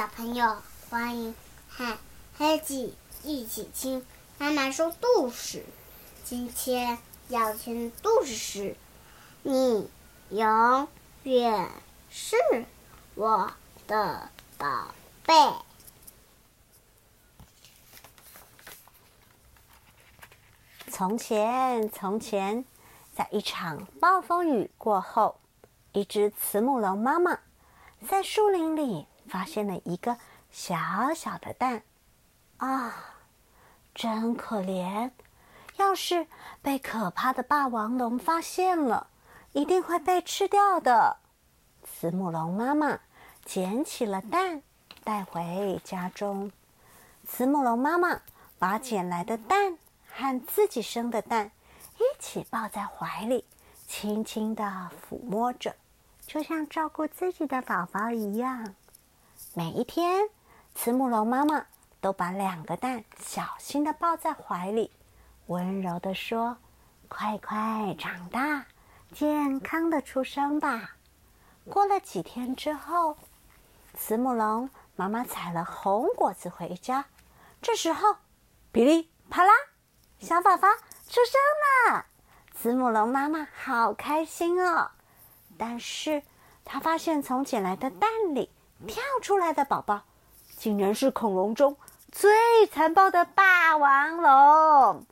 小朋友，欢迎和黑子一起听妈妈说故事。今天要听故事是：你永远是我的宝贝。从前，从前，在一场暴风雨过后，一只慈母龙妈妈在树林里。发现了一个小小的蛋，啊，真可怜！要是被可怕的霸王龙发现了，一定会被吃掉的。慈母龙妈妈捡起了蛋，带回家中。慈母龙妈妈把捡来的蛋和自己生的蛋一起抱在怀里，轻轻的抚摸着，就像照顾自己的宝宝一样。每一天，慈母龙妈妈都把两个蛋小心的抱在怀里，温柔的说：“快快长大，健康的出生吧。”过了几天之后，慈母龙妈妈采了红果子回家，这时候，噼里啪啦，小宝宝出生了。慈母龙妈妈好开心哦，但是她发现从捡来的蛋里。跳出来的宝宝，竟然是恐龙中最残暴的霸王龙。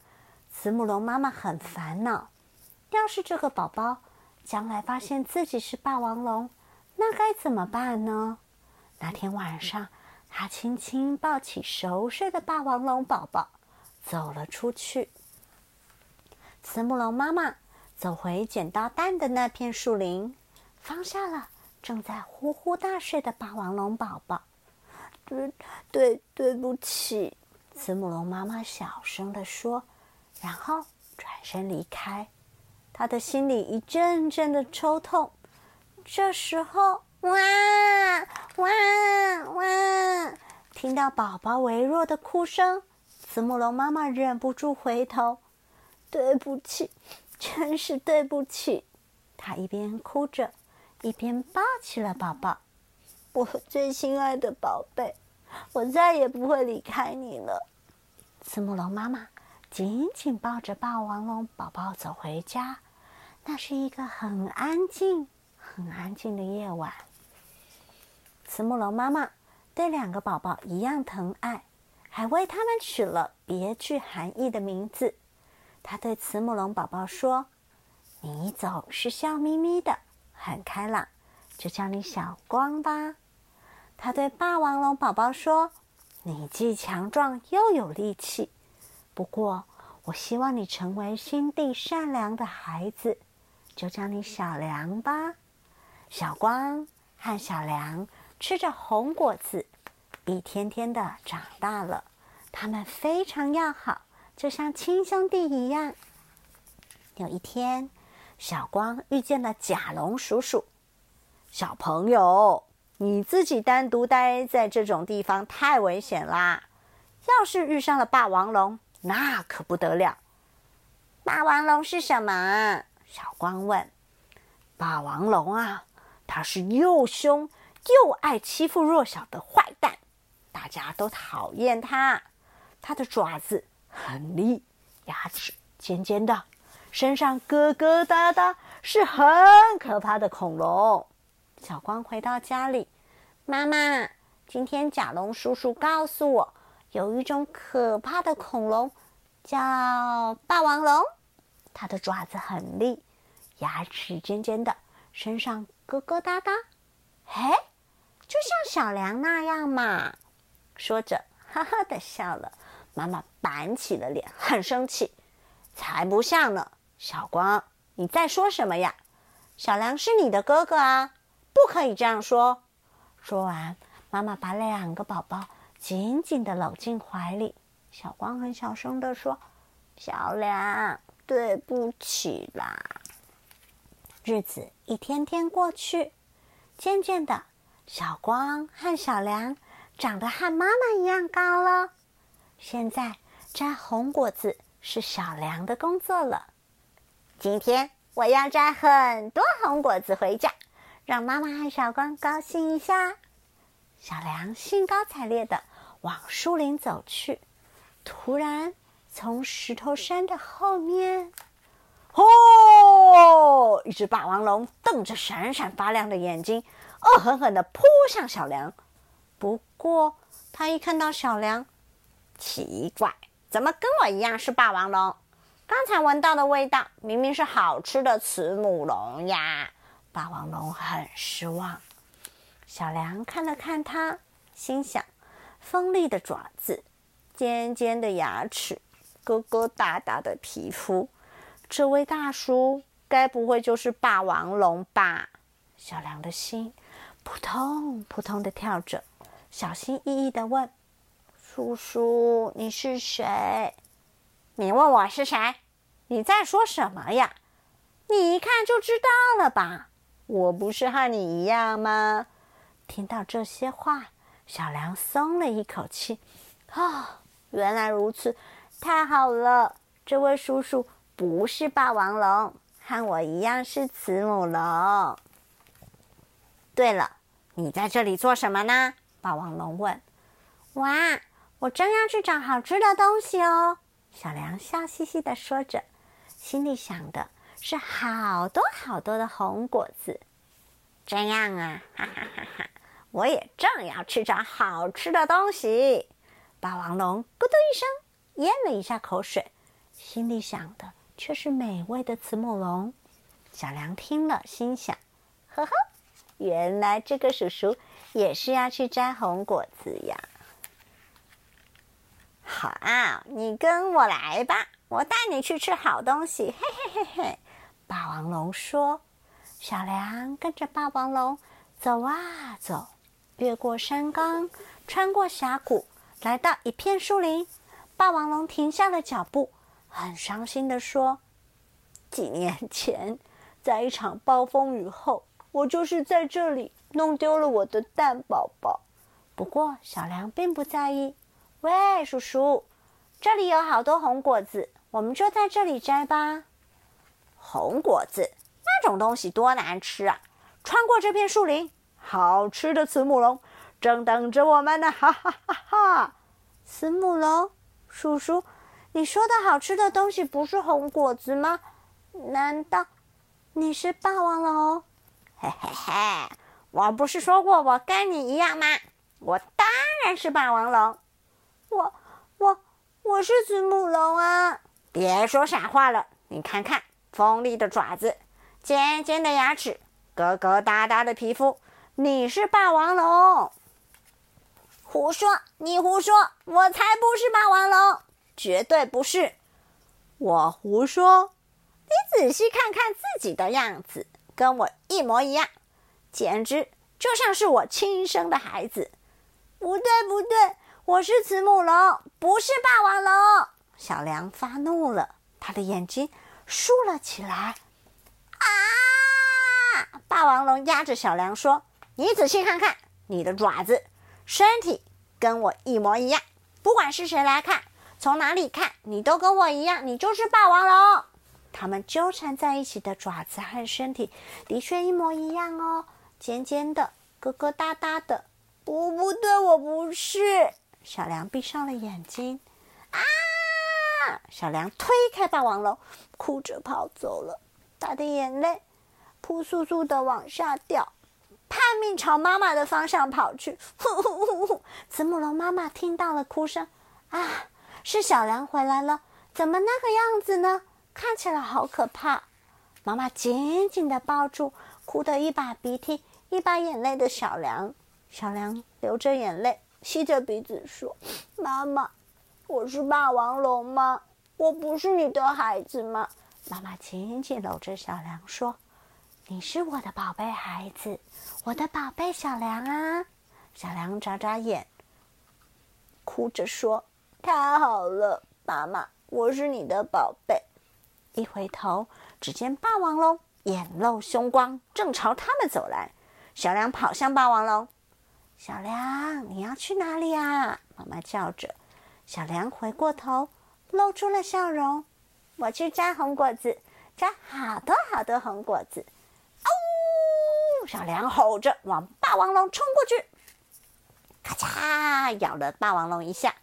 慈母龙妈妈很烦恼，要是这个宝宝将来发现自己是霸王龙，那该怎么办呢？那天晚上，她轻轻抱起熟睡的霸王龙宝宝，走了出去。慈母龙妈妈走回捡到蛋的那片树林，放下了。正在呼呼大睡的霸王龙宝宝，对对对不起，慈母龙妈妈小声的说，然后转身离开。他的心里一阵阵的抽痛。这时候，哇哇哇！听到宝宝微弱的哭声，慈母龙妈妈忍不住回头。对不起，真是对不起。他一边哭着。一边抱起了宝宝，我最心爱的宝贝，我再也不会离开你了。慈母龙妈妈紧紧抱着霸王龙宝宝走回家。那是一个很安静、很安静的夜晚。慈母龙妈妈对两个宝宝一样疼爱，还为他们取了别具含义的名字。她对慈母龙宝宝说：“你总是笑眯眯的。”很开朗，就叫你小光吧。他对霸王龙宝宝说：“你既强壮又有力气，不过我希望你成为心地善良的孩子，就叫你小梁吧。”小光和小梁吃着红果子，一天天的长大了。他们非常要好，就像亲兄弟一样。有一天。小光遇见了甲龙叔叔。小朋友，你自己单独待在这种地方太危险啦！要是遇上了霸王龙，那可不得了。霸王龙是什么？小光问。霸王龙啊，它是又凶又爱欺负弱小的坏蛋，大家都讨厌它。它的爪子很利，牙齿尖尖的。身上疙疙瘩瘩，是很可怕的恐龙。小光回到家里，妈妈，今天甲龙叔叔告诉我，有一种可怕的恐龙，叫霸王龙。它的爪子很利，牙齿尖尖的，身上疙疙瘩瘩。嘿，就像小梁那样嘛。说着，哈哈的笑了。妈妈板起了脸，很生气，才不像呢。小光，你在说什么呀？小梁是你的哥哥啊，不可以这样说。说完，妈妈把两个宝宝紧紧的搂进怀里。小光很小声的说：“小梁，对不起啦。”日子一天天过去，渐渐的，小光和小梁长得和妈妈一样高了。现在摘红果子是小梁的工作了。今天我要摘很多红果子回家，让妈妈和小光高兴一下。小梁兴高采烈的往树林走去。突然，从石头山的后面，哦！一只霸王龙瞪着闪闪发亮的眼睛，恶狠狠的扑向小梁。不过，他一看到小梁，奇怪，怎么跟我一样是霸王龙？刚才闻到的味道明明是好吃的慈母龙呀！霸王龙很失望。小梁看了看他，心想：锋利的爪子。尖尖的牙齿，疙疙瘩瘩的皮肤，这位大叔该不会就是霸王龙吧？小梁的心扑通扑通的跳着，小心翼翼的问：“叔叔，你是谁？你问我是谁？你在说什么呀？你一看就知道了吧？我不是和你一样吗？”听到这些话，小梁松了一口气，啊。原来如此，太好了！这位叔叔不是霸王龙，和我一样是慈母龙。对了，你在这里做什么呢？霸王龙问。哇，我正要去找好吃的东西哦。小梁笑嘻嘻地说着，心里想的是好多好多的红果子。这样啊，哈哈哈哈！我也正要去找好吃的东西。霸王龙咕嘟一声咽了一下口水，心里想的却是美味的慈母龙。小梁听了，心想：呵呵，原来这个叔叔也是要去摘红果子呀！好啊，你跟我来吧，我带你去吃好东西。嘿嘿嘿嘿，霸王龙说。小梁跟着霸王龙走啊走，越过山岗，穿过峡谷。来到一片树林，霸王龙停下了脚步，很伤心的说：“几年前，在一场暴风雨后，我就是在这里弄丢了我的蛋宝宝。不过小梁并不在意。喂，叔叔，这里有好多红果子，我们就在这里摘吧。红果子那种东西多难吃啊！穿过这片树林，好吃的慈母龙。”正等着我们呢！哈哈哈哈！慈母龙叔叔，你说的好吃的东西不是红果子吗？难道你是霸王龙？嘿嘿嘿！我不是说过我跟你一样吗？我当然是霸王龙。我我我是子母龙啊！别说傻话了！你看看，锋利的爪子，尖尖的牙齿，疙疙瘩瘩的皮肤，你是霸王龙。胡说！你胡说！我才不是霸王龙，绝对不是！我胡说！你仔细看看自己的样子，跟我一模一样，简直就像是我亲生的孩子。不对，不对，我是慈母龙，不是霸王龙！小梁发怒了，他的眼睛竖了起来。啊！霸王龙压着小梁说：“你仔细看看你的爪子。”身体跟我一模一样，不管是谁来看，从哪里看，你都跟我一样，你就是霸王龙。他们纠缠在一起的爪子和身体的确一模一样哦，尖尖的，疙疙瘩瘩的。不，不对，我不是。小梁闭上了眼睛。啊！小梁推开霸王龙，哭着跑走了，他的眼泪扑簌簌的往下掉。叛命朝妈妈的方向跑去，呼呼呼呼！慈母龙妈妈听到了哭声，啊，是小梁回来了，怎么那个样子呢？看起来好可怕！妈妈紧紧的抱住哭得一把鼻涕一把眼泪的小梁，小梁流着眼泪，吸着鼻子说：“妈妈，我是霸王龙吗？我不是你的孩子吗？”妈妈紧紧搂着小梁说。你是我的宝贝孩子，我的宝贝小梁啊！小梁眨眨眼，哭着说：“太好了，妈妈，我是你的宝贝。”一回头，只见霸王龙眼露凶光，正朝他们走来。小梁跑向霸王龙：“小梁，你要去哪里啊？”妈妈叫着。小梁回过头，露出了笑容：“我去摘红果子，摘好多好多红果子。”哦小梁吼着往霸王龙冲过去，咔嚓咬了霸王龙一下。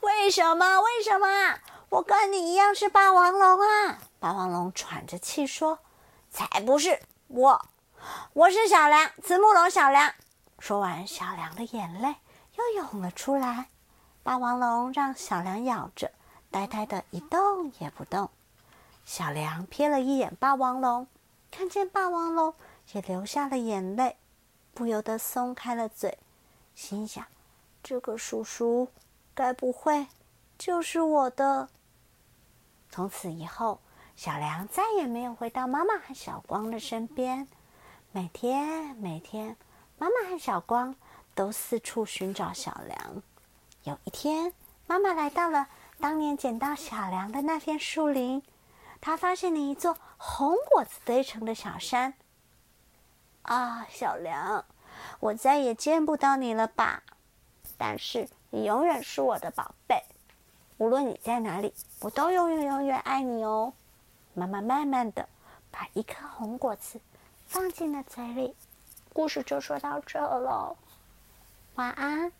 为什么？为什么？我跟你一样是霸王龙啊！霸王龙喘着气说：“才不是我，我是小梁，慈母龙小梁。”说完，小梁的眼泪又涌了出来。霸王龙让小梁咬着，呆呆的一动也不动。小梁瞥了一眼霸王龙，看见霸王龙也流下了眼泪，不由得松开了嘴，心想：这个叔叔该不会就是我的？从此以后，小梁再也没有回到妈妈和小光的身边。每天，每天，妈妈和小光都四处寻找小梁。有一天，妈妈来到了当年捡到小梁的那片树林。他发现了一座红果子堆成的小山。啊，小梁，我再也见不到你了吧？但是你永远是我的宝贝，无论你在哪里，我都永远永远爱你哦。妈妈慢慢的把一颗红果子放进了嘴里。故事就说到这了。晚安。